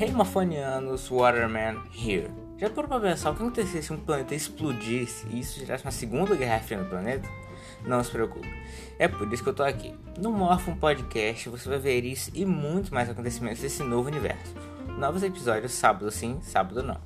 Hey Waterman here. Já parou pra pensar o que aconteceria se um planeta explodisse e isso gerasse uma segunda guerra fria no planeta? Não se preocupe, é por isso que eu tô aqui. No Morphum Podcast você vai ver isso e muito mais acontecimentos desse novo universo. Novos episódios sábado sim, sábado não.